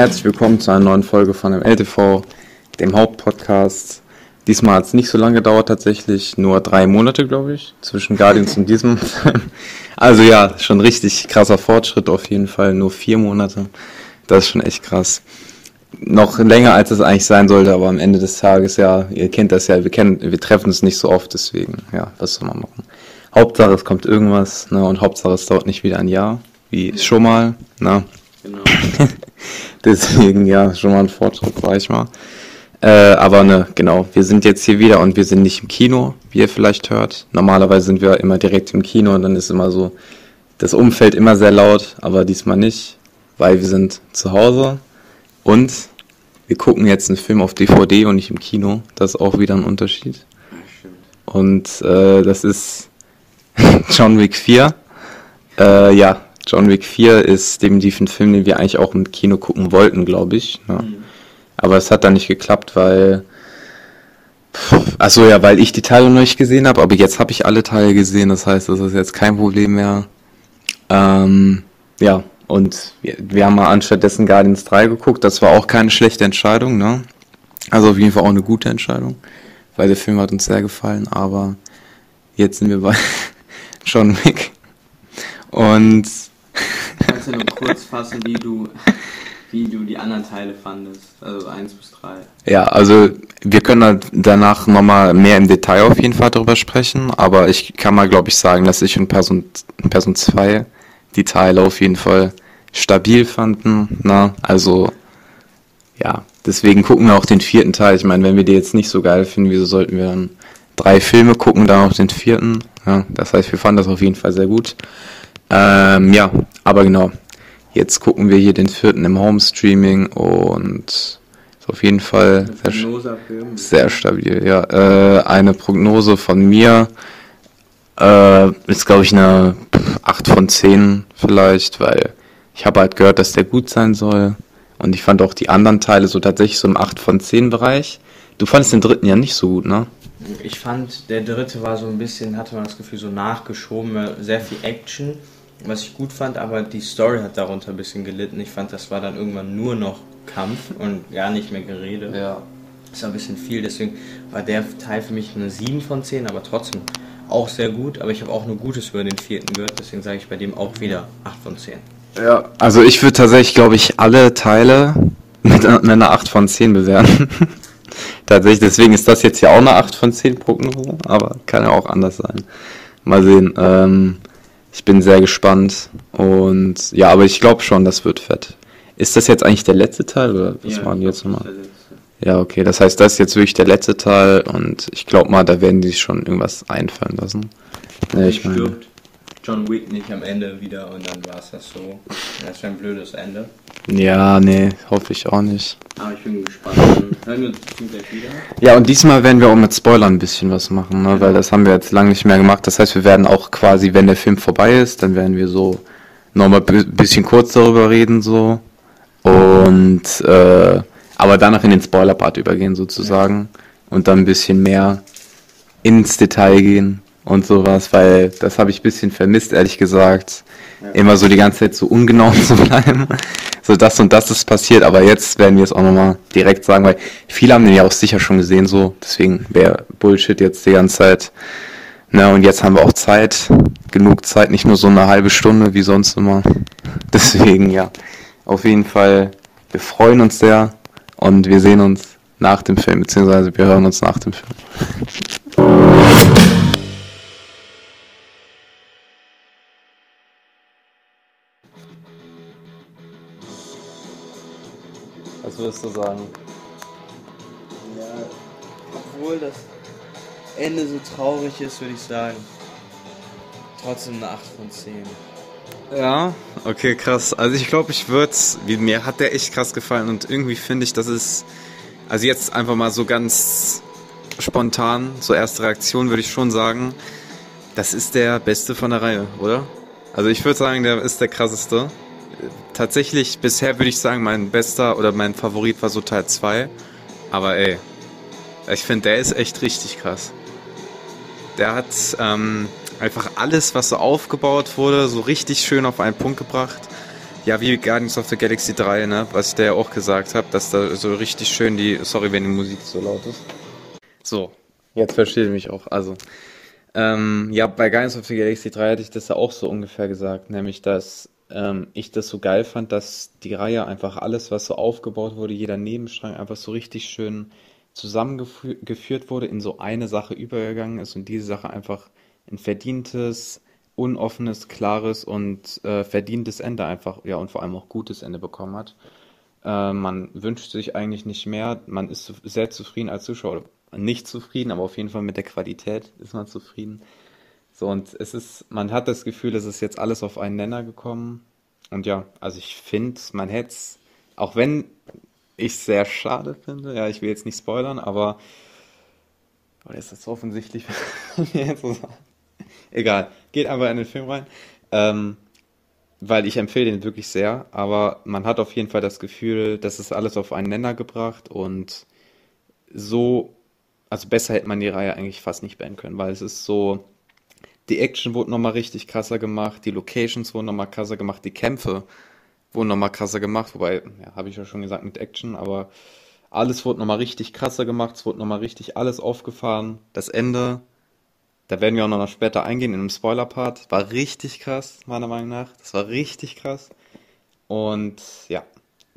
herzlich willkommen zu einer neuen Folge von dem LTV, dem Hauptpodcast. Diesmal hat es nicht so lange gedauert tatsächlich, nur drei Monate, glaube ich, zwischen Guardians und diesem. also ja, schon richtig krasser Fortschritt auf jeden Fall, nur vier Monate. Das ist schon echt krass. Noch länger als es eigentlich sein sollte, aber am Ende des Tages, ja, ihr kennt das ja, wir kennen, wir treffen uns nicht so oft, deswegen, ja, was soll man machen. Hauptsache es kommt irgendwas, ne, und Hauptsache es dauert nicht wieder ein Jahr, wie schon mal, ne. Genau. Deswegen, ja, schon mal ein Fortschritt, sag ich mal. Äh, aber ne, genau, wir sind jetzt hier wieder und wir sind nicht im Kino, wie ihr vielleicht hört. Normalerweise sind wir immer direkt im Kino und dann ist immer so das Umfeld immer sehr laut, aber diesmal nicht, weil wir sind zu Hause und wir gucken jetzt einen Film auf DVD und nicht im Kino. Das ist auch wieder ein Unterschied. Und äh, das ist John Wick 4. Äh, ja, John Wick 4 ist definitiv ein Film, den wir eigentlich auch im Kino gucken wollten, glaube ich. Ja. Aber es hat dann nicht geklappt, weil. Achso, ja, weil ich die Teile noch nicht gesehen habe, aber jetzt habe ich alle Teile gesehen, das heißt, das ist jetzt kein Problem mehr. Ähm, ja, und wir, wir haben mal anstattdessen Guardians 3 geguckt, das war auch keine schlechte Entscheidung, ne? Also auf jeden Fall auch eine gute Entscheidung, weil der Film hat uns sehr gefallen, aber jetzt sind wir bei John Wick. Und Kannst du nur kurz fassen, wie du, wie du die anderen Teile fandest? Also 1 bis 3. Ja, also wir können danach nochmal mehr im Detail auf jeden Fall darüber sprechen, aber ich kann mal, glaube ich, sagen, dass ich in Person, in Person 2 die Teile auf jeden Fall stabil fanden. Na, also ja, deswegen gucken wir auch den vierten Teil. Ich meine, wenn wir die jetzt nicht so geil finden, wieso sollten wir dann drei Filme gucken, dann auch den vierten? Ja, das heißt, wir fanden das auf jeden Fall sehr gut. Ähm, ja, aber genau. Jetzt gucken wir hier den vierten im Home-Streaming und ist auf jeden Fall sehr, sehr stabil. Ja, äh, eine Prognose von mir äh, ist, glaube ich, eine 8 von 10 vielleicht, weil ich habe halt gehört, dass der gut sein soll. Und ich fand auch die anderen Teile so tatsächlich so im 8 von 10 Bereich. Du fandest den dritten ja nicht so gut, ne? Ich fand, der dritte war so ein bisschen, hatte man das Gefühl, so nachgeschoben, sehr viel Action, was ich gut fand, aber die Story hat darunter ein bisschen gelitten. Ich fand, das war dann irgendwann nur noch Kampf und gar nicht mehr Gerede. Ja. Das war ein bisschen viel, deswegen war der Teil für mich eine 7 von 10, aber trotzdem auch sehr gut. Aber ich habe auch nur Gutes über den vierten gehört, deswegen sage ich bei dem auch wieder 8 von 10. Ja. Also ich würde tatsächlich, glaube ich, alle Teile mit, einer 8 von 10 bewerten. tatsächlich, deswegen ist das jetzt ja auch eine 8 von 10 Prognose, aber kann ja auch anders sein. Mal sehen. Ähm, ich bin sehr gespannt und ja, aber ich glaube schon, das wird fett. Ist das jetzt eigentlich der letzte Teil oder was Ja, machen die jetzt nochmal? Ja, okay, das heißt, das ist jetzt wirklich der letzte Teil und ich glaube mal, da werden die sich schon irgendwas einfallen lassen. Ja, ich meine. stirbt John Wick nicht am Ende wieder und dann war es das so. Das wäre ein blödes Ende. Ja, nee, hoffe ich auch nicht. Aber ich bin gespannt. Hören wir uns gleich wieder. Ja, und diesmal werden wir auch mit Spoilern ein bisschen was machen, ne? weil das haben wir jetzt lange nicht mehr gemacht. Das heißt, wir werden auch quasi, wenn der Film vorbei ist, dann werden wir so nochmal ein bisschen kurz darüber reden, so. Und, äh, aber danach in den Spoiler-Part übergehen, sozusagen. Und dann ein bisschen mehr ins Detail gehen und sowas, weil das habe ich ein bisschen vermisst, ehrlich gesagt. Immer so die ganze Zeit so ungenau zu bleiben. So das und das ist passiert, aber jetzt werden wir es auch nochmal direkt sagen, weil viele haben den ja auch sicher schon gesehen, so. Deswegen wäre Bullshit jetzt die ganze Zeit. Na, und jetzt haben wir auch Zeit, genug Zeit, nicht nur so eine halbe Stunde wie sonst immer. Deswegen, ja, auf jeden Fall, wir freuen uns sehr und wir sehen uns nach dem Film, beziehungsweise wir hören uns nach dem Film. Was würdest du sagen? Ja, obwohl das Ende so traurig ist, würde ich sagen. Trotzdem eine 8 von 10. Ja, okay, krass. Also ich glaube, ich würde wie mir hat der echt krass gefallen und irgendwie finde ich, dass es, also jetzt einfach mal so ganz spontan, so erste Reaktion würde ich schon sagen, das ist der Beste von der Reihe, oder? Also ich würde sagen, der ist der krasseste. Tatsächlich, bisher würde ich sagen, mein bester oder mein Favorit war so Teil 2. Aber ey, ich finde, der ist echt richtig krass. Der hat ähm, einfach alles, was so aufgebaut wurde, so richtig schön auf einen Punkt gebracht. Ja, wie Guardians of the Galaxy 3, ne? Was ich da ja auch gesagt habe, dass da so richtig schön die. Sorry, wenn die Musik so laut ist. So, jetzt verstehe ich mich auch. Also, ähm, ja, bei Guardians of the Galaxy 3 hatte ich das ja auch so ungefähr gesagt, nämlich, dass ähm, ich das so geil fand, dass die Reihe einfach alles, was so aufgebaut wurde, jeder Nebenstrang einfach so richtig schön zusammengeführt wurde, in so eine Sache übergegangen ist und diese Sache einfach ein verdientes, unoffenes, klares und äh, verdientes Ende einfach, ja, und vor allem auch gutes Ende bekommen hat. Äh, man wünscht sich eigentlich nicht mehr, man ist sehr zufrieden als Zuschauer, nicht zufrieden, aber auf jeden Fall mit der Qualität ist man zufrieden. So, und es ist, man hat das Gefühl, es ist jetzt alles auf einen Nenner gekommen. Und ja, also ich finde, man hätte es, auch wenn ich es sehr schade finde, ja, ich will jetzt nicht spoilern, aber oder ist das so offensichtlich? Egal, geht einfach in den Film rein. Ähm, weil ich empfehle den wirklich sehr, aber man hat auf jeden Fall das Gefühl, das ist alles auf einen Nenner gebracht und so, also besser hätte man die Reihe eigentlich fast nicht beenden können, weil es ist so, die Action wurde nochmal richtig krasser gemacht, die Locations wurden nochmal krasser gemacht, die Kämpfe wurden nochmal krasser gemacht, wobei, ja, habe ich ja schon gesagt mit Action, aber alles wurde nochmal richtig krasser gemacht, es wurde nochmal richtig alles aufgefahren. Das Ende, da werden wir auch noch später eingehen in einem Spoiler-Part, war richtig krass, meiner Meinung nach. Das war richtig krass. Und ja,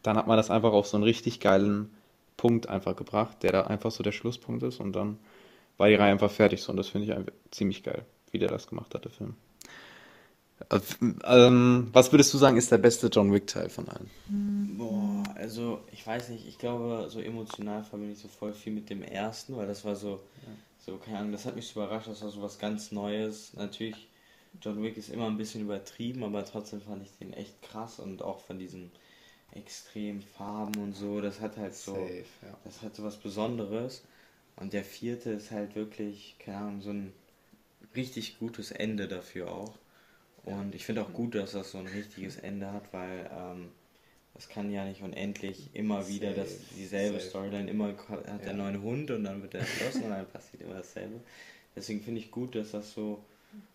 dann hat man das einfach auf so einen richtig geilen Punkt einfach gebracht, der da einfach so der Schlusspunkt ist und dann war die Reihe einfach fertig so und das finde ich ziemlich geil wie der das gemacht hat, der Film. Äh, ähm, was würdest du sagen, ist der beste John Wick-Teil von allen? Boah, also ich weiß nicht, ich glaube, so emotional verbinde ich so voll viel mit dem ersten, weil das war so, ja. so, keine Ahnung, das hat mich so überrascht, das war so was ganz Neues. Natürlich, John Wick ist immer ein bisschen übertrieben, aber trotzdem fand ich den echt krass und auch von diesen extremen Farben und so, das hat halt so, Safe, ja. das hat so was Besonderes. Und der vierte ist halt wirklich, keine Ahnung, so ein richtig gutes Ende dafür auch. Und ich finde auch gut, dass das so ein richtiges Ende hat, weil ähm, das kann ja nicht unendlich immer wieder das, dieselbe safe. Storyline. Immer hat ja. der neuen Hund und dann wird er entschlossen und dann passiert immer dasselbe. Deswegen finde ich gut, dass das so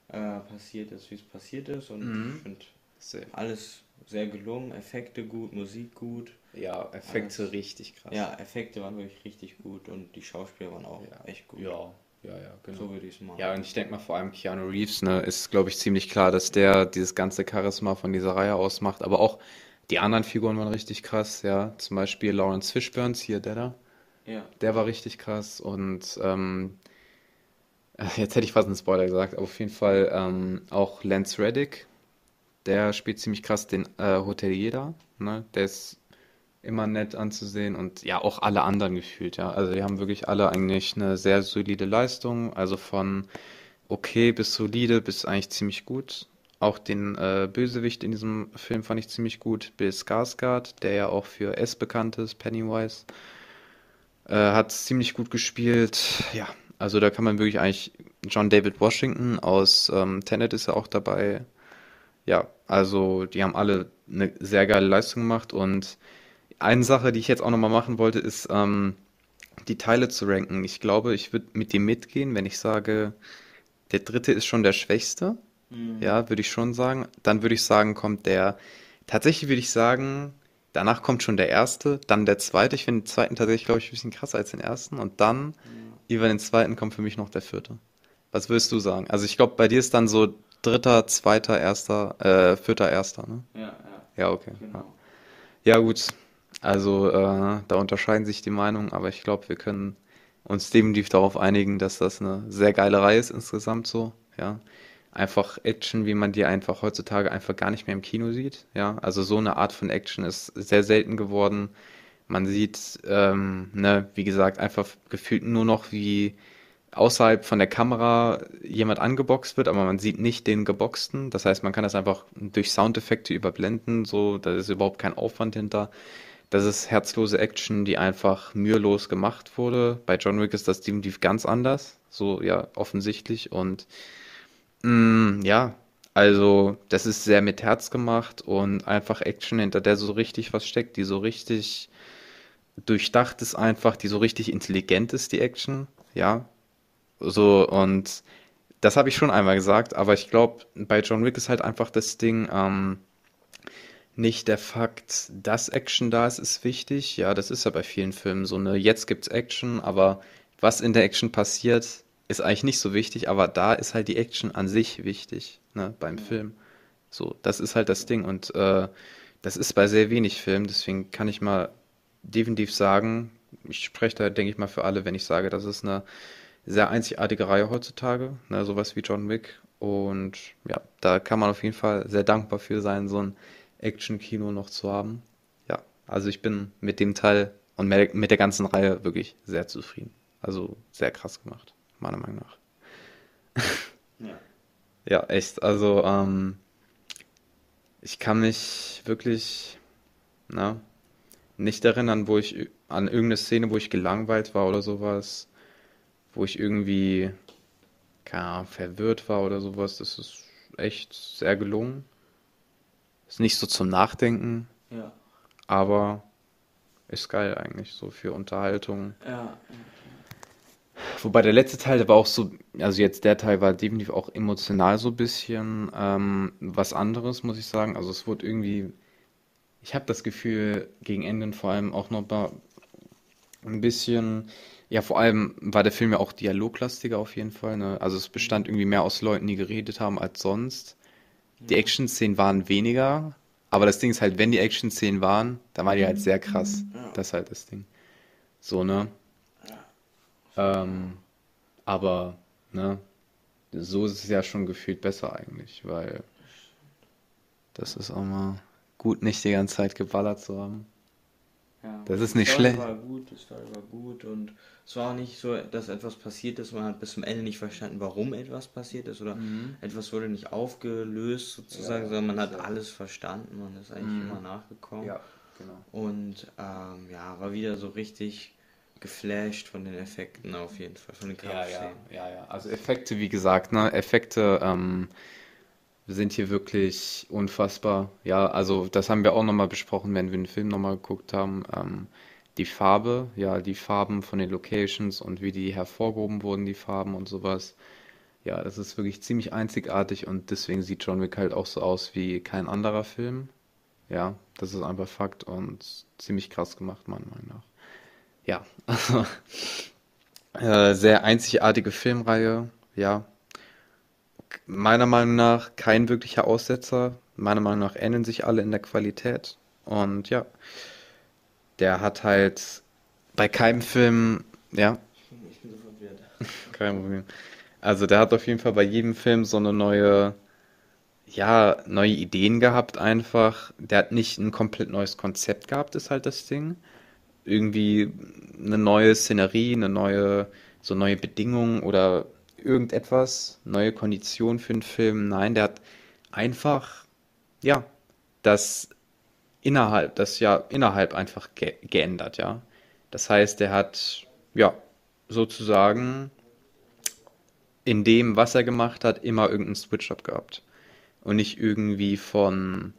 äh, passiert ist, wie es passiert ist. Und mhm. ich finde alles sehr gelungen. Effekte gut, Musik gut. Ja, Effekte alles. richtig krass. Ja, Effekte waren wirklich richtig gut und die Schauspieler waren auch ja. echt gut. Ja, ja, ja, genau. So würde ich es machen. Ja, und ich denke mal vor allem Keanu Reeves, ne, ist, glaube ich, ziemlich klar, dass der dieses ganze Charisma von dieser Reihe ausmacht. Aber auch die anderen Figuren waren richtig krass, ja. Zum Beispiel Lawrence Fishburns, hier der da. Ja. Der war richtig krass. Und ähm, jetzt hätte ich fast einen Spoiler gesagt, aber auf jeden Fall ähm, auch Lance Reddick, der spielt ziemlich krass den äh, Hotelier da. Ne? Der ist immer nett anzusehen und ja, auch alle anderen gefühlt, ja. Also die haben wirklich alle eigentlich eine sehr solide Leistung, also von okay bis solide bis eigentlich ziemlich gut. Auch den äh, Bösewicht in diesem Film fand ich ziemlich gut, Bill Skarsgård, der ja auch für S bekannt ist, Pennywise. Äh, hat ziemlich gut gespielt, ja. Also da kann man wirklich eigentlich John David Washington aus ähm, Tenet ist ja auch dabei. Ja, also die haben alle eine sehr geile Leistung gemacht und eine Sache, die ich jetzt auch nochmal machen wollte, ist, ähm, die Teile zu ranken. Ich glaube, ich würde mit dir mitgehen, wenn ich sage, der dritte ist schon der schwächste. Mhm. Ja, würde ich schon sagen. Dann würde ich sagen, kommt der, tatsächlich würde ich sagen, danach kommt schon der erste, dann der zweite. Ich finde den zweiten tatsächlich, glaube ich, ein bisschen krasser als den ersten. Und dann, mhm. über den zweiten, kommt für mich noch der vierte. Was würdest du sagen? Also ich glaube, bei dir ist dann so dritter, zweiter, erster, äh, vierter, erster, ne? Ja, ja. Ja, okay. Genau. Ja. ja, gut. Also äh, da unterscheiden sich die Meinungen, aber ich glaube, wir können uns definitiv darauf einigen, dass das eine sehr geile Reihe ist insgesamt so. Ja, einfach Action, wie man die einfach heutzutage einfach gar nicht mehr im Kino sieht. Ja, also so eine Art von Action ist sehr selten geworden. Man sieht, ähm, ne, wie gesagt, einfach gefühlt nur noch wie außerhalb von der Kamera jemand angeboxt wird, aber man sieht nicht den Geboxten. Das heißt, man kann das einfach durch Soundeffekte überblenden, so, da ist überhaupt kein Aufwand hinter. Das ist herzlose Action, die einfach mühelos gemacht wurde. Bei John Wick ist das definitiv ganz anders. So, ja, offensichtlich. Und mh, mm, ja, Also, das ist sehr mit Herz gemacht und einfach Action, hinter der so richtig was steckt, die so richtig durchdacht ist einfach, die so richtig intelligent ist, die Action, ja. So, und das habe ich schon einmal gesagt, aber ich glaube, bei John Wick ist halt einfach das Ding, ähm, nicht der Fakt, dass Action da ist, ist wichtig. Ja, das ist ja bei vielen Filmen so eine, jetzt gibt's Action, aber was in der Action passiert, ist eigentlich nicht so wichtig, aber da ist halt die Action an sich wichtig, ne, beim Film. So, das ist halt das Ding und äh, das ist bei sehr wenig Filmen, deswegen kann ich mal definitiv sagen, ich spreche da, denke ich mal, für alle, wenn ich sage, das ist eine sehr einzigartige Reihe heutzutage, ne, sowas wie John Wick. Und ja, da kann man auf jeden Fall sehr dankbar für sein, so ein Action-Kino noch zu haben. Ja, also ich bin mit dem Teil und mit der ganzen Reihe wirklich sehr zufrieden. Also sehr krass gemacht, meiner Meinung nach. Ja, ja echt. Also ähm, ich kann mich wirklich, na, nicht erinnern, wo ich an irgendeine Szene, wo ich gelangweilt war oder sowas, wo ich irgendwie keine Ahnung, verwirrt war oder sowas. Das ist echt sehr gelungen. Ist nicht so zum Nachdenken, Ja. aber ist geil eigentlich so für Unterhaltung. Ja. Wobei der letzte Teil, der war auch so, also jetzt der Teil war definitiv auch emotional so ein bisschen ähm, was anderes, muss ich sagen. Also es wurde irgendwie ich habe das Gefühl, gegen Ende vor allem auch noch ein bisschen, ja, vor allem war der Film ja auch dialoglastiger auf jeden Fall. Ne? Also es bestand irgendwie mehr aus Leuten, die geredet haben als sonst. Die Action-Szenen waren weniger, aber das Ding ist halt, wenn die Action-Szenen waren, dann waren die halt sehr krass. Ja. Das ist halt das Ding. So, ne? Ähm, aber, ne? So ist es ja schon gefühlt besser eigentlich, weil das ist auch mal gut, nicht die ganze Zeit geballert zu haben. Ja, Das ist die nicht Story schlecht. war gut, die Story war gut und es war auch nicht so, dass etwas passiert ist, man hat bis zum Ende nicht verstanden, warum etwas passiert ist oder etwas wurde nicht aufgelöst sozusagen, Ja, sondern man hat ja. alles verstanden, man ist eigentlich Mhm. immer nachgekommen genau. und ähm, ja, war wieder so richtig geflasht von den Effekten auf jeden Fall, von den Ja, ja, Kampfszenen. ja, ja. Also Effekte, wie gesagt, ne? Effekte ähm, sind hier wirklich unfassbar. Ja, also das haben wir auch nochmal besprochen, wenn wir den Film nochmal geguckt haben. Ähm, die Farbe, ja, die Farben von den Locations und wie die hervorgehoben wurden, die Farben und sowas. Ja, das ist wirklich ziemlich einzigartig und deswegen sieht John Wick halt auch so aus wie kein anderer Film. Ja, das ist einfach Fakt und ziemlich krass gemacht, meiner Meinung nach. Ja, also äh, sehr einzigartige Filmreihe, ja. Meiner Meinung nach kein wirklicher Aussetzer. Meiner Meinung nach ähneln sich alle in der Qualität. Und ja, der hat halt bei keinem Film, ja, Ich bin so verwirrt. kein Problem. Also der hat auf jeden Fall bei jedem Film so eine neue, ja, neue Ideen gehabt einfach. Der hat nicht ein komplett neues Konzept gehabt, ist halt das Ding. Irgendwie eine neue Szenerie, eine neue, so neue Bedingungen oder irgendetwas, neue Konditionen für den Film. Nein, der hat einfach, ja, das innerhalb, das ja innerhalb einfach ge geändert, ja. Das heißt, er hat, ja, sozusagen in dem, was er gemacht hat, immer irgendeinen Switch-Up gehabt. Und nicht irgendwie von,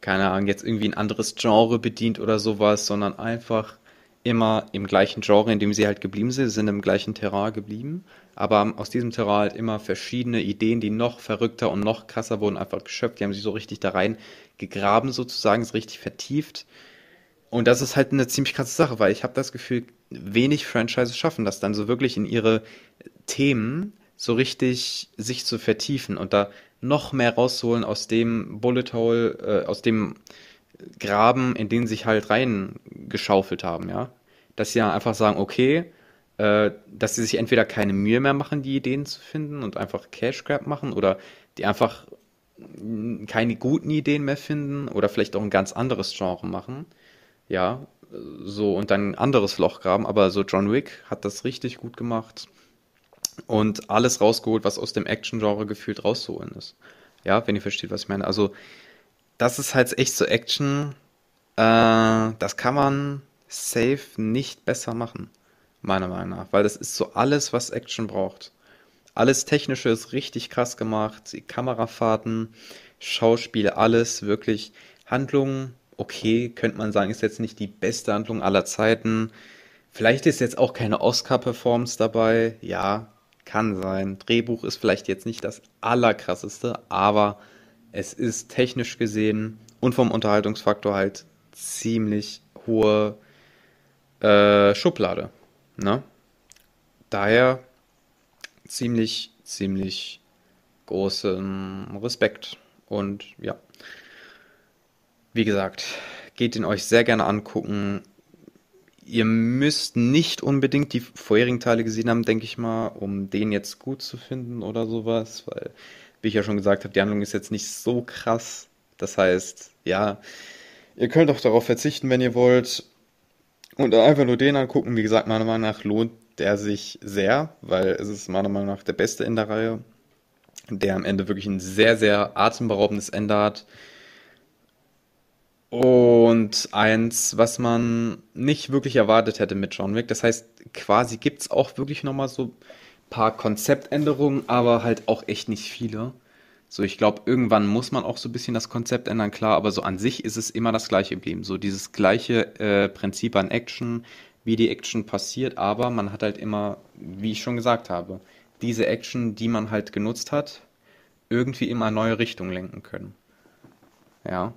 keine Ahnung, jetzt irgendwie ein anderes Genre bedient oder sowas, sondern einfach immer im gleichen Genre, in dem sie halt geblieben sind, sind im gleichen Terrain geblieben, aber aus diesem Terrain halt immer verschiedene Ideen, die noch verrückter und noch krasser wurden, einfach geschöpft. Die haben sich so richtig da rein gegraben, sozusagen, so richtig vertieft. Und das ist halt eine ziemlich krasse Sache, weil ich habe das Gefühl, wenig Franchises schaffen das dann so wirklich in ihre Themen so richtig sich zu vertiefen und da noch mehr rauszuholen aus dem Bullet Hole, äh, aus dem Graben, in den sie sich halt reingeschaufelt haben, ja. Dass sie ja einfach sagen, okay, äh, dass sie sich entweder keine Mühe mehr machen, die Ideen zu finden und einfach Cash Grab machen oder die einfach mm, keine guten Ideen mehr finden oder vielleicht auch ein ganz anderes Genre machen. Ja, so und dann ein anderes Loch graben, aber so John Wick hat das richtig gut gemacht und alles rausgeholt, was aus dem Action-Genre gefühlt rauszuholen ist. Ja, wenn ihr versteht, was ich meine. Also, das ist halt echt so Action, äh, das kann man safe nicht besser machen, meiner Meinung nach, weil das ist so alles, was Action braucht. alles Technische ist richtig krass gemacht. Die Kamerafahrten, Schauspiel, alles wirklich. Handlung, okay, könnte man sagen, ist jetzt nicht die beste Handlung aller Zeiten. Vielleicht ist jetzt auch keine Oscar-Performance dabei. Ja, kann sein. Drehbuch ist vielleicht jetzt nicht das allerkrasseste, aber es ist technisch gesehen und vom Unterhaltungsfaktor halt ziemlich hohe äh, Schublade. Ne? Daher ziemlich, ziemlich großen Respekt. Und ja, wie gesagt, geht ihn euch sehr gerne angucken. Ihr müsst nicht unbedingt die vorherigen Teile gesehen haben, denke ich mal, um den jetzt gut zu finden oder sowas, weil, wie ich ja schon gesagt habe, die Handlung ist jetzt nicht so krass. Das heißt, ja, ihr könnt auch darauf verzichten, wenn ihr wollt. Und einfach nur den angucken. Wie gesagt, meiner Meinung nach lohnt der sich sehr, weil es ist meiner Meinung nach der beste in der Reihe, der am Ende wirklich ein sehr, sehr atemberaubendes Ende hat. Und eins, was man nicht wirklich erwartet hätte mit John Wick. Das heißt, quasi gibt es auch wirklich nochmal so ein paar Konzeptänderungen, aber halt auch echt nicht viele. So, ich glaube, irgendwann muss man auch so ein bisschen das Konzept ändern, klar, aber so an sich ist es immer das gleiche geblieben. So dieses gleiche äh, Prinzip an Action, wie die Action passiert, aber man hat halt immer, wie ich schon gesagt habe, diese Action, die man halt genutzt hat, irgendwie immer neue Richtung lenken können. Ja.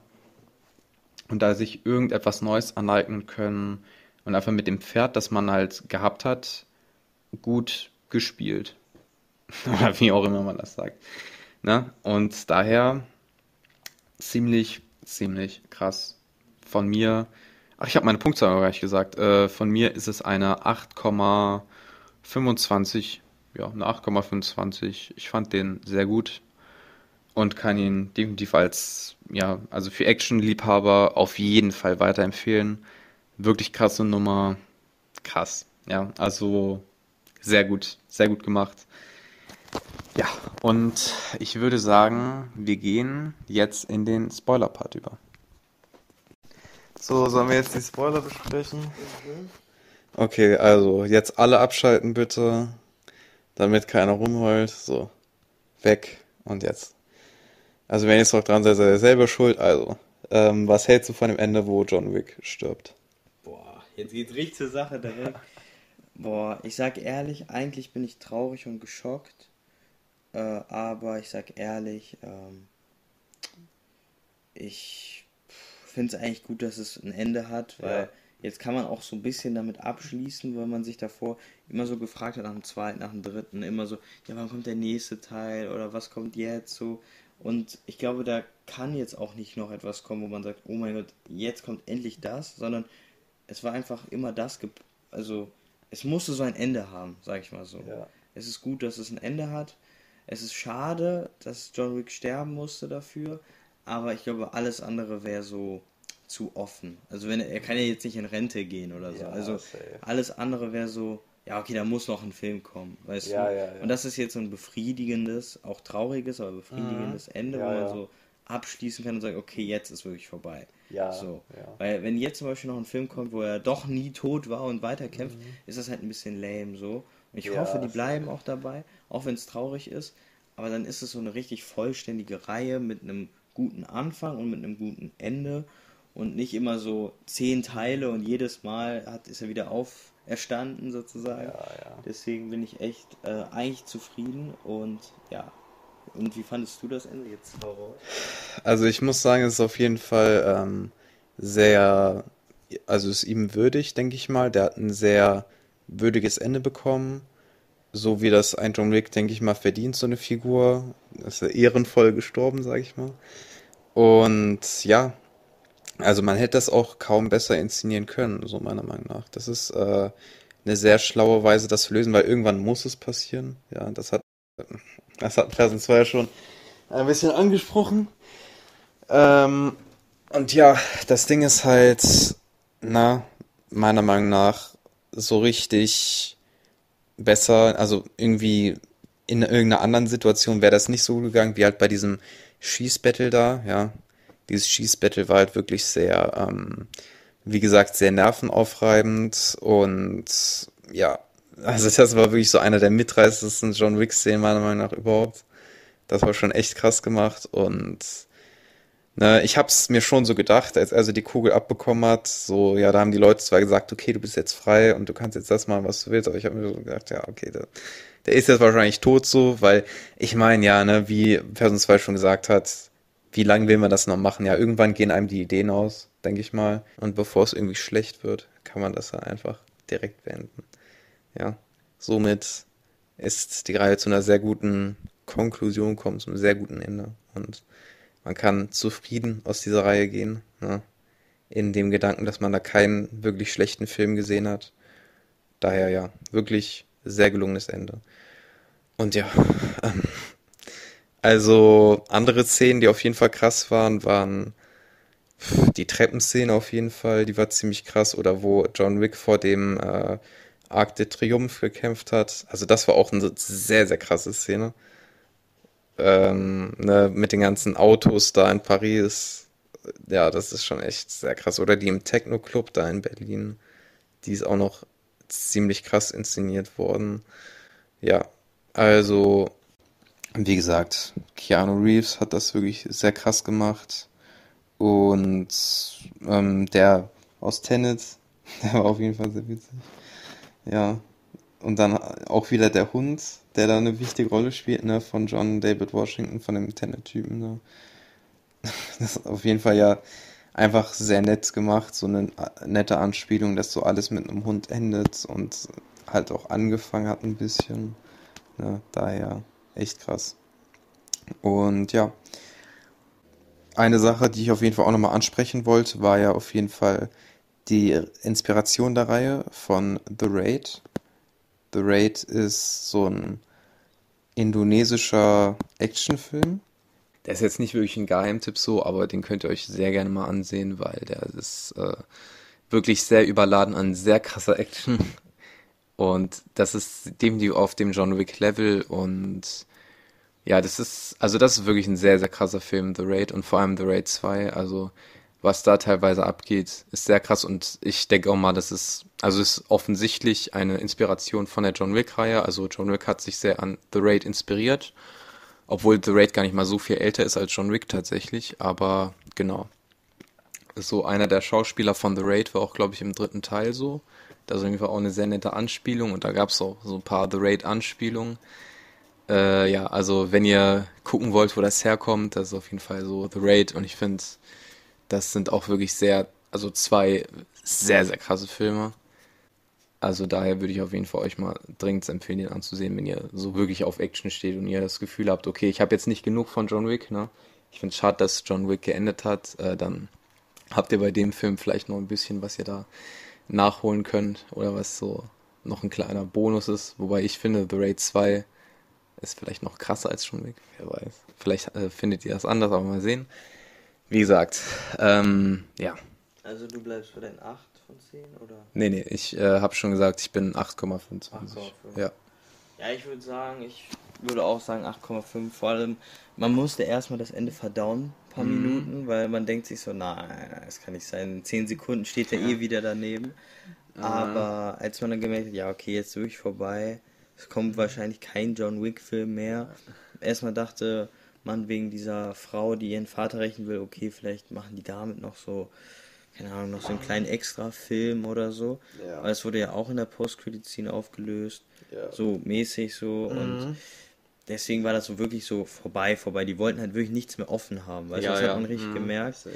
Und da sich irgendetwas Neues aneignen können und einfach mit dem Pferd, das man halt gehabt hat, gut gespielt. Oder wie auch immer man das sagt. Ne? Und daher ziemlich, ziemlich krass. Von mir, ach, ich habe meine Punktzahl gar nicht gesagt. Äh, von mir ist es eine 8,25. Ja, eine 8,25. Ich fand den sehr gut und kann ihn definitiv als, ja, also für Action-Liebhaber auf jeden Fall weiterempfehlen. Wirklich krasse Nummer. Krass. Ja, also sehr gut, sehr gut gemacht. Ja, und ich würde sagen, wir gehen jetzt in den Spoiler-Part über. So, sollen wir jetzt die Spoiler besprechen? Okay, also jetzt alle abschalten bitte, damit keiner rumheult. So, weg und jetzt. Also wenn ihr jetzt noch dran seid, seid ihr selber schuld. Also, ähm, was hältst du von dem Ende, wo John Wick stirbt? Boah, jetzt geht's richtig zur Sache direkt. Boah, ich sag ehrlich, eigentlich bin ich traurig und geschockt. Äh, aber ich sag ehrlich, ähm, ich finde es eigentlich gut, dass es ein Ende hat, weil ja. jetzt kann man auch so ein bisschen damit abschließen, weil man sich davor immer so gefragt hat nach dem zweiten, nach dem dritten, immer so, ja, wann kommt der nächste Teil oder was kommt jetzt so. Und ich glaube, da kann jetzt auch nicht noch etwas kommen, wo man sagt, oh mein Gott, jetzt kommt endlich das, sondern es war einfach immer das, also es musste so ein Ende haben, sag ich mal so. Ja. Es ist gut, dass es ein Ende hat. Es ist schade, dass John Wick sterben musste dafür, aber ich glaube, alles andere wäre so zu offen. Also wenn er, er kann ja jetzt nicht in Rente gehen oder so. Ja, also safe. alles andere wäre so, ja, okay, da muss noch ein Film kommen, weißt ja, du? Ja, ja. Und das ist jetzt so ein befriedigendes, auch trauriges, aber befriedigendes mhm. Ende, wo man so abschließen kann und sagt, okay, jetzt ist wirklich vorbei. Ja, so. Weil wenn jetzt zum Beispiel noch ein Film kommt, wo er doch nie tot war und weiterkämpft, mhm. ist das halt ein bisschen lame so. Und ich hoffe, die bleiben auch dabei, auch wenn es traurig ist. Aber dann ist es so eine richtig vollständige Reihe mit einem guten Anfang und mit einem guten Ende und nicht immer so zehn Teile und jedes Mal hat, ist er wieder auferstanden sozusagen. Ja, ja. Deswegen bin ich echt äh, eigentlich zufrieden und ja. Und wie fandest du das Ende jetzt? Also ich muss sagen, es ist auf jeden Fall ähm, sehr, also es ist ihm würdig, denke ich mal. Der hat ein sehr würdiges Ende bekommen. So wie das ein John Wick, denke ich mal, verdient, so eine Figur. ist er ehrenvoll gestorben, sage ich mal. Und ja, also man hätte das auch kaum besser inszenieren können, so meiner Meinung nach. Das ist äh, eine sehr schlaue Weise, das zu lösen, weil irgendwann muss es passieren. Ja, das hat, das hat Pleasant 2 ja schon ein bisschen angesprochen. Ähm, und ja, das Ding ist halt, na, meiner Meinung nach so richtig besser, also irgendwie in irgendeiner anderen Situation wäre das nicht so gegangen, wie halt bei diesem Schießbattle da, ja dieses Schießbattle war halt wirklich sehr, ähm, wie gesagt, sehr nervenaufreibend und ja, also das war wirklich so einer der mitreißendsten John Wick-Szenen meiner Meinung nach überhaupt. Das war schon echt krass gemacht und ne, ich hab's mir schon so gedacht, als er so die Kugel abbekommen hat, so, ja, da haben die Leute zwar gesagt, okay, du bist jetzt frei und du kannst jetzt das machen, was du willst, aber ich habe mir so gedacht, ja, okay, der, der ist jetzt wahrscheinlich tot so, weil ich meine, ja, ne, wie Person 2 schon gesagt hat, wie lange will man das noch machen? Ja, irgendwann gehen einem die Ideen aus, denke ich mal. Und bevor es irgendwie schlecht wird, kann man das ja einfach direkt beenden. Ja, somit ist die Reihe zu einer sehr guten Konklusion kommt, zu einem sehr guten Ende. Und man kann zufrieden aus dieser Reihe gehen. Ne? In dem Gedanken, dass man da keinen wirklich schlechten Film gesehen hat. Daher ja, wirklich sehr gelungenes Ende. Und ja, ähm, also andere Szenen, die auf jeden Fall krass waren, waren die Treppenszene auf jeden Fall, die war ziemlich krass. Oder wo John Wick vor dem äh, Arc de Triomphe gekämpft hat. Also das war auch eine sehr, sehr krasse Szene. Ähm, ne, mit den ganzen Autos da in Paris. Ja, das ist schon echt sehr krass. Oder die im Techno-Club da in Berlin. Die ist auch noch ziemlich krass inszeniert worden. Ja, also, wie gesagt, Keanu Reeves hat das wirklich sehr krass gemacht. Und ähm, der aus Tenet, der war auf jeden Fall sehr witzig. Ja. Und dann auch wieder der Hund, der da eine wichtige Rolle spielt, ne, von John David Washington, von dem Tenet-Typen. Ne. Das ist auf jeden Fall ja einfach sehr nett gemacht, so eine nette Anspielung, dass so alles mit einem Hund endet und halt auch angefangen hat ein bisschen. Ne, daher echt krass. Und ja, eine Sache, die ich auf jeden Fall auch nochmal ansprechen wollte, war ja auf jeden Fall die Inspiration der Reihe von The Raid. The Raid ist so ein indonesischer Actionfilm. Der ist jetzt nicht wirklich ein Geheimtipp so, aber den könnt ihr euch sehr gerne mal ansehen, weil der ist äh, wirklich sehr überladen an sehr krasser Action. Und das ist definitiv auf dem John Wick Level und ja, das ist, also das ist wirklich ein sehr, sehr krasser Film, The Raid und vor allem The Raid 2. Also was da teilweise abgeht, ist sehr krass und ich denke auch mal, das ist, also ist offensichtlich eine Inspiration von der John Wick-Reihe. Also John Wick hat sich sehr an The Raid inspiriert, obwohl The Raid gar nicht mal so viel älter ist als John Wick tatsächlich, aber genau. So einer der Schauspieler von The Raid war auch, glaube ich, im dritten Teil so. Da ist auf jeden Fall auch eine sehr nette Anspielung und da gab es auch so ein paar The Raid-Anspielungen. Äh, ja, also wenn ihr gucken wollt, wo das herkommt, das ist auf jeden Fall so The Raid und ich finde, das sind auch wirklich sehr, also zwei sehr, sehr krasse Filme. Also daher würde ich auf jeden Fall euch mal dringend empfehlen, den anzusehen, wenn ihr so wirklich auf Action steht und ihr das Gefühl habt, okay, ich habe jetzt nicht genug von John Wick, ne? Ich finde es schade, dass John Wick geendet hat. Äh, dann habt ihr bei dem Film vielleicht noch ein bisschen, was ihr da nachholen könnt oder was so noch ein kleiner Bonus ist. Wobei ich finde, The Raid 2 ist vielleicht noch krasser als John Wick, wer weiß. Vielleicht äh, findet ihr das anders, aber mal sehen. Wie gesagt, ähm, ja. Also du bleibst für dein 8 von 10 oder? Nee, nee, ich äh, habe schon gesagt, ich bin 8,25. Ja. Ja, ich würde sagen, ich würde auch sagen 8,5. Vor allem, man musste erstmal das Ende verdauen, ein paar mhm. Minuten, weil man denkt sich so, nein, das kann nicht sein. In 10 Sekunden steht er eh wieder daneben. Aber als man dann gemerkt hat, ja, okay, jetzt wirklich vorbei, es kommt wahrscheinlich kein John Wick-Film mehr. Erstmal dachte, man wegen dieser Frau, die ihren Vater rächen will, okay, vielleicht machen die damit noch so, keine Ahnung, noch so einen kleinen Extra-Film oder so. Ja. Aber es wurde ja auch in der Post-Credit-Scene aufgelöst. Ja. So mäßig so. Mhm. Und deswegen war das so wirklich so vorbei, vorbei. Die wollten halt wirklich nichts mehr offen haben. Weißt ja, das hat man richtig mhm. gemerkt.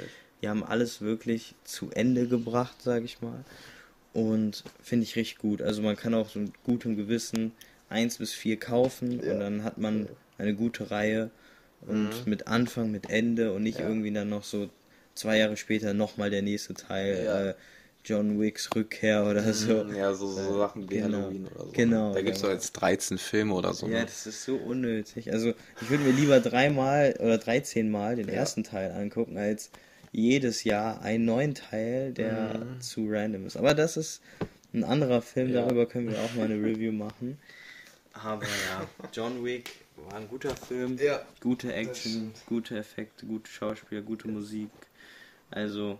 Die haben alles wirklich zu Ende gebracht, sag ich mal. Und finde ich richtig gut. Also man kann auch so mit gutem Gewissen 1 bis 4 kaufen und dann hat man eine gute Reihe und mhm. mit Anfang, mit Ende und nicht ja. irgendwie dann noch so zwei Jahre später nochmal der nächste Teil. Ja. Äh, John Wicks Rückkehr oder mhm. so. Ja, so, so äh, Sachen wie genau. Halloween oder so. Genau. Da gibt es doch jetzt 13 Filme oder so. Ja, ne? das ist so unnötig. Also ich würde mir lieber dreimal oder 13 Mal den ja. ersten Teil angucken, als jedes Jahr einen neuen Teil, der mhm. zu random ist. Aber das ist ein anderer Film, ja. darüber können wir auch mal eine Review machen. Aber ja, John Wick war ein guter Film. Ja. Gute Action, gute Effekte, gute Schauspieler, gute Musik. Also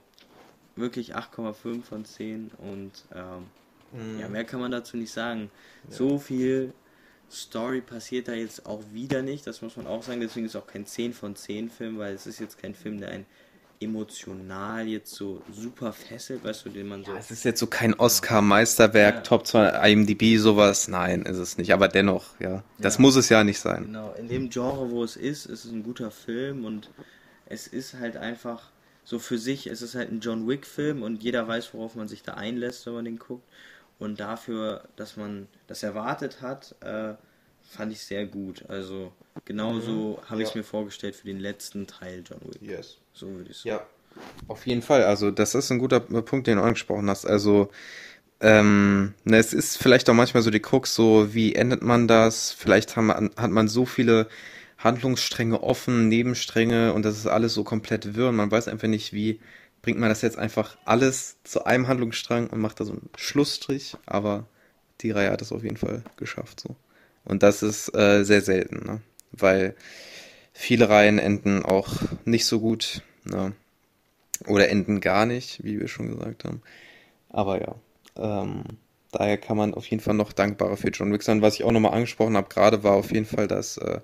wirklich 8,5 von 10 und ähm, Ja, mehr kann man dazu nicht sagen. So viel Story passiert da jetzt auch wieder nicht, das muss man auch sagen. Deswegen ist auch kein 10 von 10 Film, weil es ist jetzt kein Film, der einen emotional jetzt so super fesselt, weißt du, den man so. Es ist jetzt so kein Oscar-Meisterwerk, Ja. Top 2, IMDb, sowas. Nein, ist es nicht. Aber dennoch, ja. Das Ja. muss es ja nicht sein. Genau, in dem Genre, wo es ist, ist es ein guter Film und es ist halt einfach so für sich, es ist halt ein John Wick-Film und jeder weiß, worauf man sich da einlässt, wenn man den guckt. Und dafür, dass man das erwartet hat, äh, fand ich sehr gut. Also genauso habe ich es Ja. mir vorgestellt für den letzten Teil John Wick. Yes. So würde ich sagen. Ja, auf jeden Fall. Also, das ist ein guter Punkt, den du angesprochen hast. Also, ähm, ne, es ist vielleicht auch manchmal so die Krux, so wie endet man das? Vielleicht haben, hat man so viele Handlungsstränge offen, Nebenstränge und das ist alles so komplett wirr und man weiß einfach nicht, wie bringt man das jetzt einfach alles zu einem Handlungsstrang und macht da so einen Schlussstrich. Aber die Reihe hat es auf jeden Fall geschafft, so. Und das ist äh, sehr selten, ne? Weil viele Reihen enden auch nicht so gut, ne? Oder enden gar nicht, wie wir schon gesagt haben. Aber ja, ähm, daher kann man auf jeden Fall noch dankbarer für John Wick sein. Was ich auch nochmal angesprochen habe gerade, war auf jeden Fall, dass äh,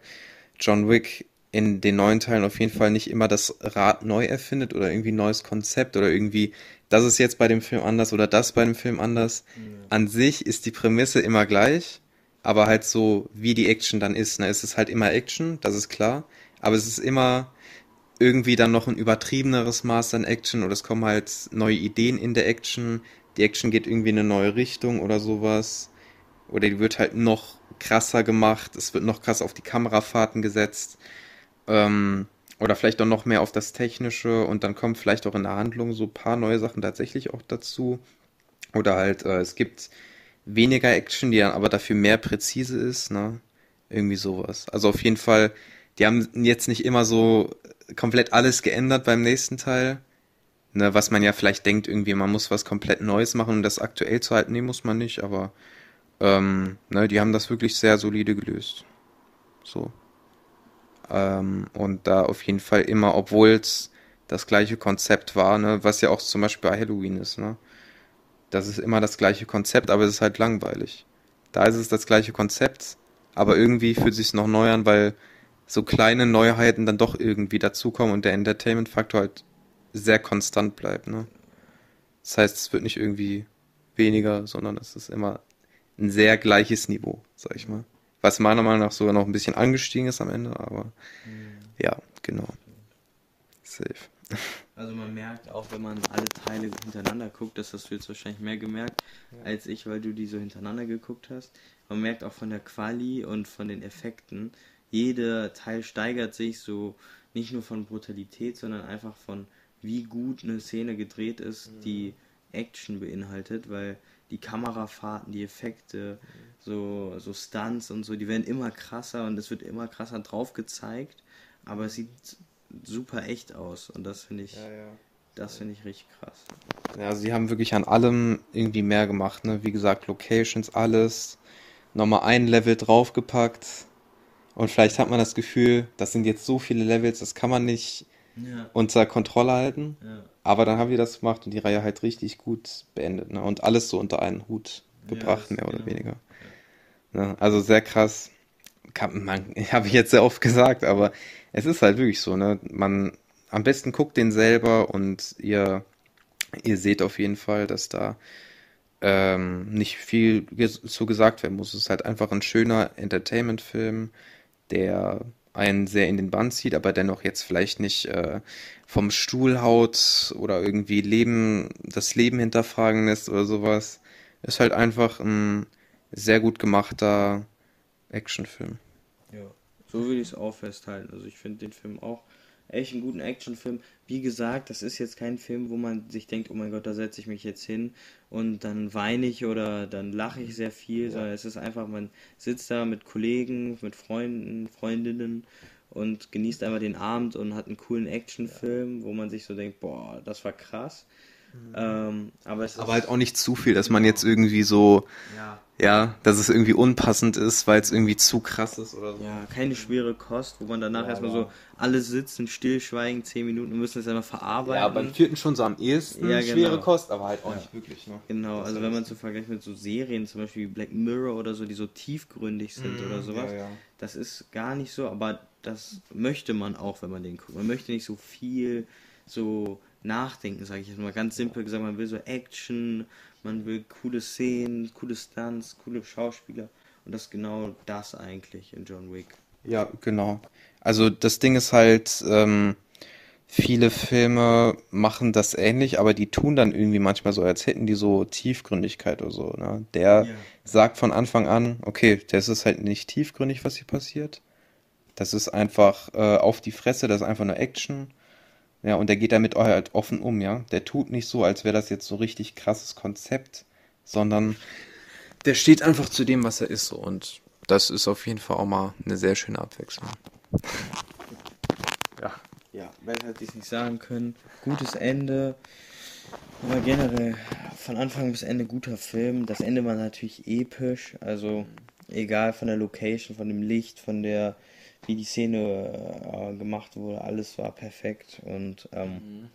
John Wick in den neuen Teilen auf jeden Fall nicht immer das Rad neu erfindet oder irgendwie ein neues Konzept oder irgendwie, das ist jetzt bei dem Film anders oder das bei dem Film anders. An sich ist die Prämisse immer gleich, aber halt so, wie die Action dann ist. Ne? Es ist halt immer Action, das ist klar, aber es ist immer irgendwie dann noch ein übertriebeneres Maß an Action oder es kommen halt neue Ideen in der Action. Die Action geht irgendwie in eine neue Richtung oder sowas. Oder die wird halt noch krasser gemacht. Es wird noch krass auf die Kamerafahrten gesetzt. Ähm, oder vielleicht auch noch mehr auf das Technische und dann kommen vielleicht auch in der Handlung so ein paar neue Sachen tatsächlich auch dazu. Oder halt, äh, es gibt weniger Action, die dann aber dafür mehr präzise ist, ne? Irgendwie sowas. Also auf jeden Fall, die haben jetzt nicht immer so komplett alles geändert beim nächsten Teil. Ne, was man ja vielleicht denkt, irgendwie, man muss was komplett Neues machen, um das aktuell zu halten. Nee, muss man nicht, aber ähm, ne, die haben das wirklich sehr solide gelöst. So. Ähm, und da auf jeden Fall immer, obwohl es das gleiche Konzept war, ne, was ja auch zum Beispiel bei Halloween ist, ne? Das ist immer das gleiche Konzept, aber es ist halt langweilig. Da ist es das gleiche Konzept, aber irgendwie fühlt sich noch neu an, weil so kleine Neuheiten dann doch irgendwie dazukommen und der Entertainment-Faktor halt sehr konstant bleibt, ne? Das heißt, es wird nicht irgendwie weniger, sondern es ist immer ein sehr gleiches Niveau, sag ich mal. Was meiner Meinung nach sogar noch ein bisschen angestiegen ist am Ende, aber ja, genau. Safe. Also man merkt auch, wenn man alle Teile hintereinander guckt, das hast du jetzt wahrscheinlich mehr gemerkt als ich, weil du die so hintereinander geguckt hast. Man merkt auch von der Quali und von den Effekten, jeder Teil steigert sich so nicht nur von Brutalität, sondern einfach von wie gut eine Szene gedreht ist, die Action beinhaltet, weil die Kamerafahrten, die Effekte, so, so Stunts und so, die werden immer krasser und es wird immer krasser drauf gezeigt, aber es sieht super echt aus und das finde ich, das finde ich richtig krass. Ja, also sie haben wirklich an allem irgendwie mehr gemacht, ne? Wie gesagt, Locations, alles. Nochmal ein Level draufgepackt. Und vielleicht hat man das Gefühl, das sind jetzt so viele Levels, das kann man nicht Ja, unter Kontrolle halten. ja. Aber dann haben wir das gemacht und die Reihe halt richtig gut beendet, ne? Und alles so unter einen Hut gebracht, das- mehr oder genau. weniger. Ne? Also sehr krass. Kann man, habe ich jetzt sehr oft gesagt, aber es ist halt wirklich so, ne? Man am besten guckt den selber und ihr, ihr seht auf jeden Fall, dass da ähm, nicht viel zu gesagt werden muss. Es ist halt einfach ein schöner Entertainment-Film, der einen sehr in den Bann zieht, aber dennoch jetzt vielleicht nicht äh, vom Stuhl haut oder irgendwie Leben, das Leben hinterfragen lässt oder sowas. Ist halt einfach ein sehr gut gemachter Actionfilm. Ja, so würde ich es auch festhalten. Also ich finde den Film auch echt einen guten Actionfilm. Wie gesagt, das ist jetzt kein Film, wo man sich denkt, oh mein Gott, da setze ich mich jetzt hin und dann weine ich oder dann lache ich sehr viel, sondern es ist einfach, man sitzt da mit Kollegen, mit Freunden, Freundinnen und genießt einfach den Abend und hat einen coolen Actionfilm, wo man sich so denkt, boah, das war krass. Ähm, aber Aber halt auch nicht zu viel, dass man jetzt irgendwie so, ja, ja, dass es irgendwie unpassend ist, weil es irgendwie zu krass ist oder so. Ja, keine schwere Kost, wo man danach Ja, erstmal so alle sitzen, stillschweigen, 10 Minuten und müssen es einmal verarbeiten. Ja, beim vierten schon so am ehesten Ja, genau. schwere Kost, aber halt auch nicht wirklich, ne? Genau, also wenn man so vergleicht mit so Serien, zum Beispiel wie Black Mirror oder so, die so tiefgründig sind oder sowas, Mhm, Ja, ja. das ist gar nicht so, aber das möchte man auch, wenn man den guckt. Man möchte nicht so viel so nachdenken, sage ich jetzt mal ganz simpel gesagt. Man will so Action, man will coole Szenen, coole Stunts, coole Schauspieler und das ist genau das eigentlich in John Wick. Ja, genau. Also das Ding ist halt, ähm, viele Filme machen das ähnlich, aber die tun dann irgendwie manchmal so, als hätten die so Tiefgründigkeit oder so. Ne? Der Ja. sagt von Anfang an, okay, das ist halt nicht tiefgründig, was hier passiert. Das ist einfach äh, auf die Fresse, das ist einfach nur Action. Ja, und der geht damit halt offen um, ja. Der tut nicht so, als wäre das jetzt so richtig krasses Konzept, sondern der steht einfach zu dem, was er ist so. Und das ist auf jeden Fall auch mal eine sehr schöne Abwechslung. Ja. Ja, besser hätte ich es nicht sagen können. Gutes Ende. Aber generell von Anfang bis Ende guter Film. Das Ende war natürlich episch. Also egal von der Location, von dem Licht, von der, wie die Szene äh, gemacht wurde, alles war perfekt. Und ähm,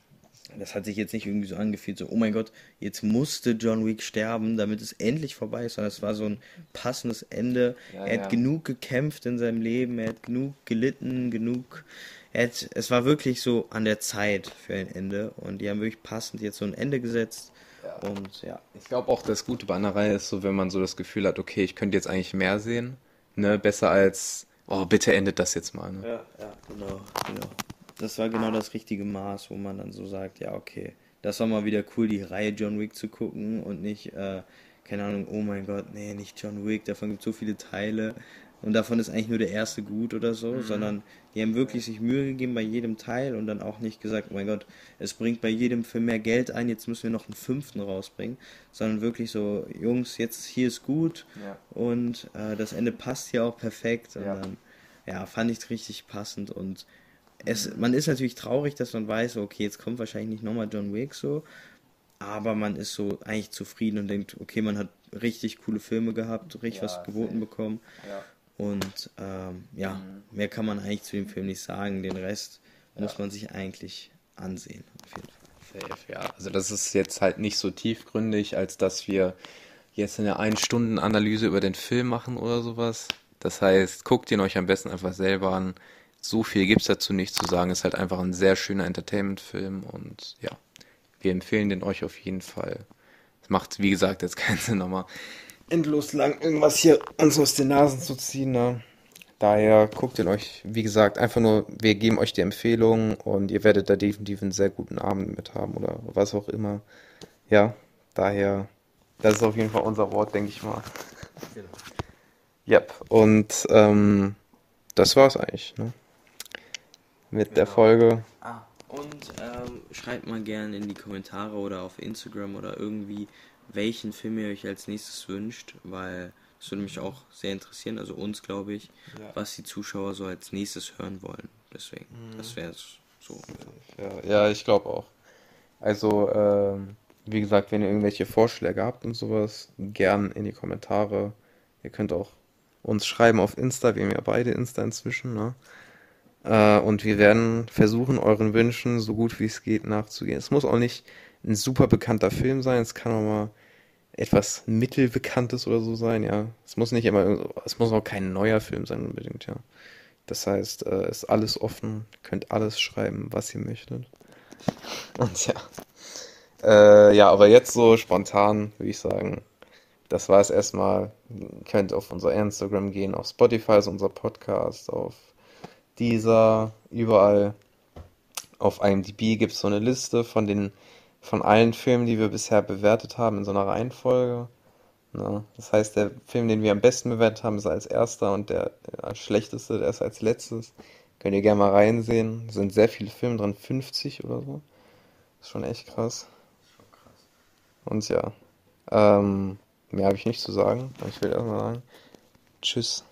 das hat sich jetzt nicht irgendwie so angefühlt, so, oh mein Gott, jetzt musste John Wick sterben, damit es endlich vorbei ist, sondern es war so ein passendes Ende. Ja, er ja. hat genug gekämpft in seinem Leben, er hat genug gelitten, genug. Er hat, es war wirklich so an der Zeit für ein Ende und die haben wirklich passend jetzt so ein Ende gesetzt. Und ja, Ich glaube auch, das Gute bei einer Reihe ist so, wenn man so das Gefühl hat, okay, ich könnte jetzt eigentlich mehr sehen, ne, besser als, oh, bitte endet das jetzt mal, ne? Ja, ja, genau, genau. Das war genau das richtige Maß, wo man dann so sagt, ja, okay, das war mal wieder cool, die Reihe John Wick zu gucken und nicht, äh, keine Ahnung, oh mein Gott, nee, nicht John Wick, davon gibt es so viele Teile und davon ist eigentlich nur der erste gut oder so, sondern die haben wirklich sich Mühe gegeben bei jedem Teil und dann auch nicht gesagt, oh mein Gott, es bringt bei jedem Film mehr Geld ein, jetzt müssen wir noch einen fünften rausbringen, sondern wirklich so, Jungs, jetzt hier ist gut Ja. und äh, das Ende passt hier auch perfekt und Ja. dann ja, fand ich richtig passend und es, man ist natürlich traurig, dass man weiß, okay, jetzt kommt wahrscheinlich nicht nochmal John Wick so, aber man ist so eigentlich zufrieden und denkt, okay, man hat richtig coole Filme gehabt, richtig Ja, was geboten bekommen Ja. Und ähm, ja, Mhm. mehr kann man eigentlich zu dem Film nicht sagen, den Rest muss man sich eigentlich ansehen, auf jeden Fall. Safe, ja. Also das ist jetzt halt nicht so tiefgründig, als dass wir jetzt eine Ein-Stunden-Analyse über den Film machen oder sowas. Das heißt, guckt ihn euch am besten einfach selber an. So viel gibt's dazu nicht zu sagen. Ist halt einfach ein sehr schöner Entertainment-Film und ja, wir empfehlen den euch auf jeden Fall. Es macht, wie gesagt, jetzt keinen Sinn, nochmal endlos lang irgendwas hier uns aus den Nasen zu ziehen. Ne? Daher guckt ihn euch, wie gesagt, einfach nur, wir geben euch die Empfehlung und ihr werdet da definitiv einen sehr guten Abend mit haben oder was auch immer. Ja, daher, das ist auf jeden Fall unser Wort, denke ich mal. Genau. Yep, und ähm, das war's eigentlich, ne? Mit der Genau. Folge. Ah, und ähm, schreibt mal gerne in die Kommentare oder auf Instagram oder irgendwie, welchen Film ihr euch als nächstes wünscht, weil es würde mich auch sehr interessieren, also uns glaube ich, Ja. was die Zuschauer so als nächstes hören wollen. Deswegen, das wäre es so. Ja, ja ich glaube auch. Also, ähm, wie gesagt, wenn ihr irgendwelche Vorschläge habt und sowas, gern in die Kommentare. Ihr könnt auch uns schreiben auf Insta, wir haben ja beide Insta inzwischen, ne? Äh, und wir werden versuchen, euren Wünschen so gut wie es geht nachzugehen. Es muss auch nicht ein super bekannter Film sein, es kann auch mal etwas mittelbekanntes oder so sein, ja. Es muss nicht immer, es muss auch kein neuer Film sein unbedingt, ja. Das heißt, äh, ist alles offen, könnt alles schreiben, was ihr möchtet. Und ja. Äh, ja, aber jetzt so spontan würde ich sagen, das war es erstmal. Ihr könnt auf unser Instagram gehen, auf Spotify ist unser Podcast, auf dieser, überall. Auf IMDb gibt es so eine Liste von den, von allen Filmen, die wir bisher bewertet haben, in so einer Reihenfolge. Ne? Das heißt, der Film, den wir am besten bewertet haben, ist als erster und der äh, schlechteste, der ist als letztes. Könnt ihr gerne mal reinsehen. Es sind sehr viele Filme dran, 50 oder so. Ist schon echt krass. Und ja, ähm, mehr habe ich nicht zu sagen. Ich will erstmal sagen, tschüss.